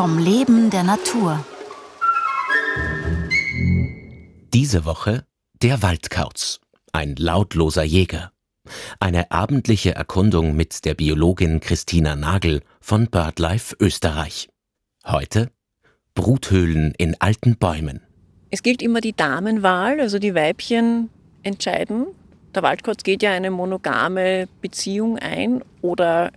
Vom Leben der Natur. Diese Woche der Waldkauz, ein lautloser Jäger. Eine abendliche Erkundung mit der Biologin Christina Nagel von BirdLife Österreich. Heute Bruthöhlen in alten Bäumen. Es gilt immer die Damenwahl, also die Weibchen entscheiden. Der Waldkauz geht ja eine monogame Beziehung ein oder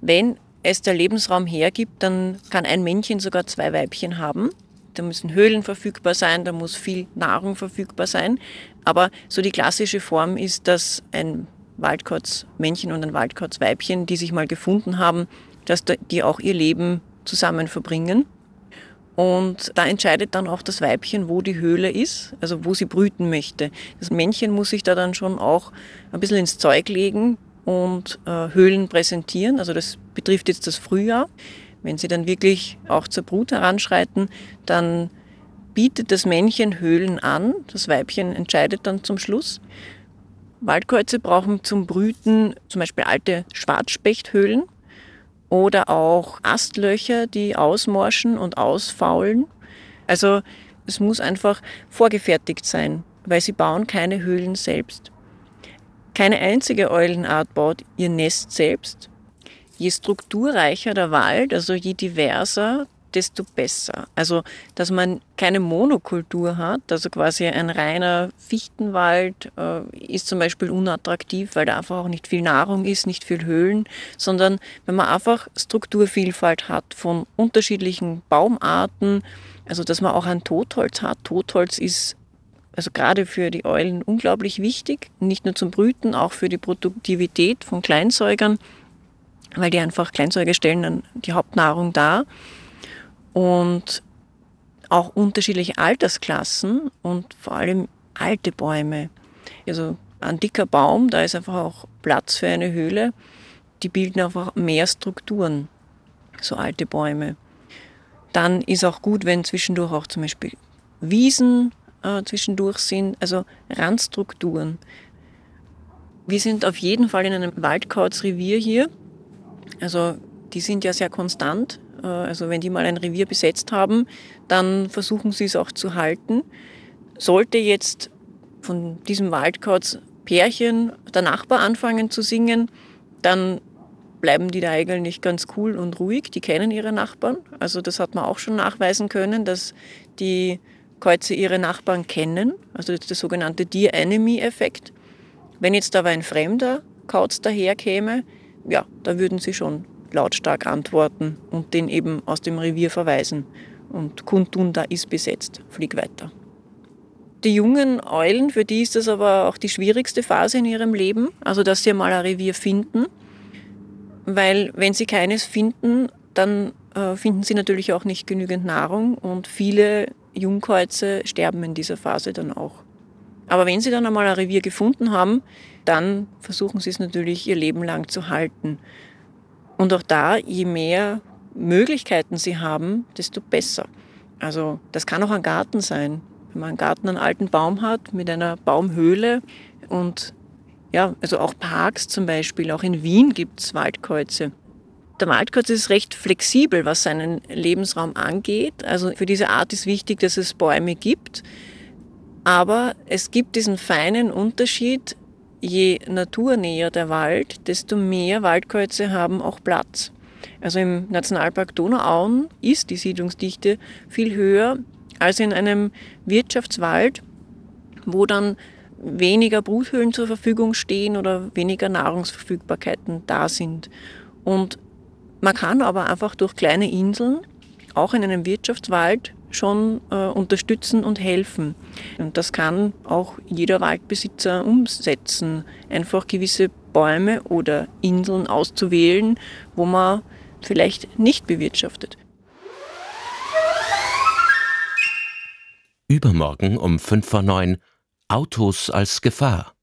wenn es der Lebensraum hergibt, dann kann ein Männchen sogar zwei Weibchen haben. Da müssen Höhlen verfügbar sein, da muss viel Nahrung verfügbar sein. Aber so die klassische Form ist, dass ein Waldkauz-Männchen und ein Waldkauz-Weibchen, die sich mal gefunden haben, dass die auch ihr Leben zusammen verbringen. Und da entscheidet dann auch das Weibchen, wo die Höhle ist, also wo sie brüten möchte. Das Männchen muss sich da dann schon auch ein bisschen ins Zeug legen und äh, Höhlen präsentieren. Also das betrifft jetzt das Frühjahr. Wenn sie dann wirklich auch zur Brut heranschreiten, dann bietet das Männchen Höhlen an. Das Weibchen entscheidet dann zum Schluss. Waldkreuze brauchen zum Brüten zum Beispiel alte Schwarzspechthöhlen oder auch Astlöcher, die ausmorschen und ausfaulen. Also es muss einfach vorgefertigt sein, weil sie bauen keine Höhlen selbst. Keine einzige Eulenart baut ihr Nest selbst. Je strukturreicher der Wald, also je diverser, desto besser. Also, dass man keine Monokultur hat, also quasi ein reiner Fichtenwald äh, ist zum Beispiel unattraktiv, weil da einfach auch nicht viel Nahrung ist, nicht viel Höhlen, sondern wenn man einfach Strukturvielfalt hat von unterschiedlichen Baumarten, also dass man auch ein Totholz hat. Totholz ist also gerade für die Eulen unglaublich wichtig, nicht nur zum Brüten, auch für die Produktivität von Kleinsäugern, weil die einfach Kleinsäuger stellen dann die Hauptnahrung dar und auch unterschiedliche Altersklassen und vor allem alte Bäume. Also ein dicker Baum, da ist einfach auch Platz für eine Höhle. Die bilden einfach mehr Strukturen, so alte Bäume. Dann ist auch gut, wenn zwischendurch auch zum Beispiel Wiesen äh, zwischendurch sind, also Randstrukturen. Wir sind auf jeden Fall in einem Waldkauzrevier hier. Also die sind ja sehr konstant. Äh, also wenn die mal ein Revier besetzt haben, dann versuchen sie es auch zu halten. Sollte jetzt von diesem Waldkauz Pärchen der Nachbar anfangen zu singen, dann bleiben die da eigentlich ganz cool und ruhig. Die kennen ihre Nachbarn. Also das hat man auch schon nachweisen können, dass die Käuze ihre Nachbarn kennen. Also der sogenannte Dear-Enemy-Effekt. Wenn jetzt aber ein fremder Kauz daherkäme, ja, da würden sie schon lautstark antworten und den eben aus dem Revier verweisen und kundtun, da ist besetzt, flieg weiter. Die jungen Eulen, für die ist das aber auch die schwierigste Phase in ihrem Leben, also dass sie mal ein Revier finden, weil wenn sie keines finden, dann äh, finden sie natürlich auch nicht genügend Nahrung und viele Jungkreuze sterben in dieser Phase dann auch. Aber wenn sie dann einmal ein Revier gefunden haben, dann versuchen sie es natürlich ihr Leben lang zu halten. Und auch da, je mehr Möglichkeiten sie haben, desto besser. Also das kann auch ein Garten sein. Wenn man einen Garten, einen alten Baum hat mit einer Baumhöhle und ja, also auch Parks zum Beispiel, auch in Wien gibt es Waldkreuze. Der Waldkreuz ist recht flexibel, was seinen Lebensraum angeht. Also für diese Art ist wichtig, dass es Bäume gibt. Aber es gibt diesen feinen Unterschied, je naturnäher der Wald, desto mehr Waldkreuze haben auch Platz. Also im Nationalpark Donauauen ist die Siedlungsdichte viel höher als in einem Wirtschaftswald, wo dann weniger Bruthöhlen zur Verfügung stehen oder weniger Nahrungsverfügbarkeiten da sind. Und man kann aber einfach durch kleine Inseln, auch in einem Wirtschaftswald, schon äh, unterstützen und helfen. Und das kann auch jeder Waldbesitzer umsetzen, einfach gewisse Bäume oder Inseln auszuwählen, wo man vielleicht nicht bewirtschaftet. Übermorgen um 5 vor 9 Autos als Gefahr.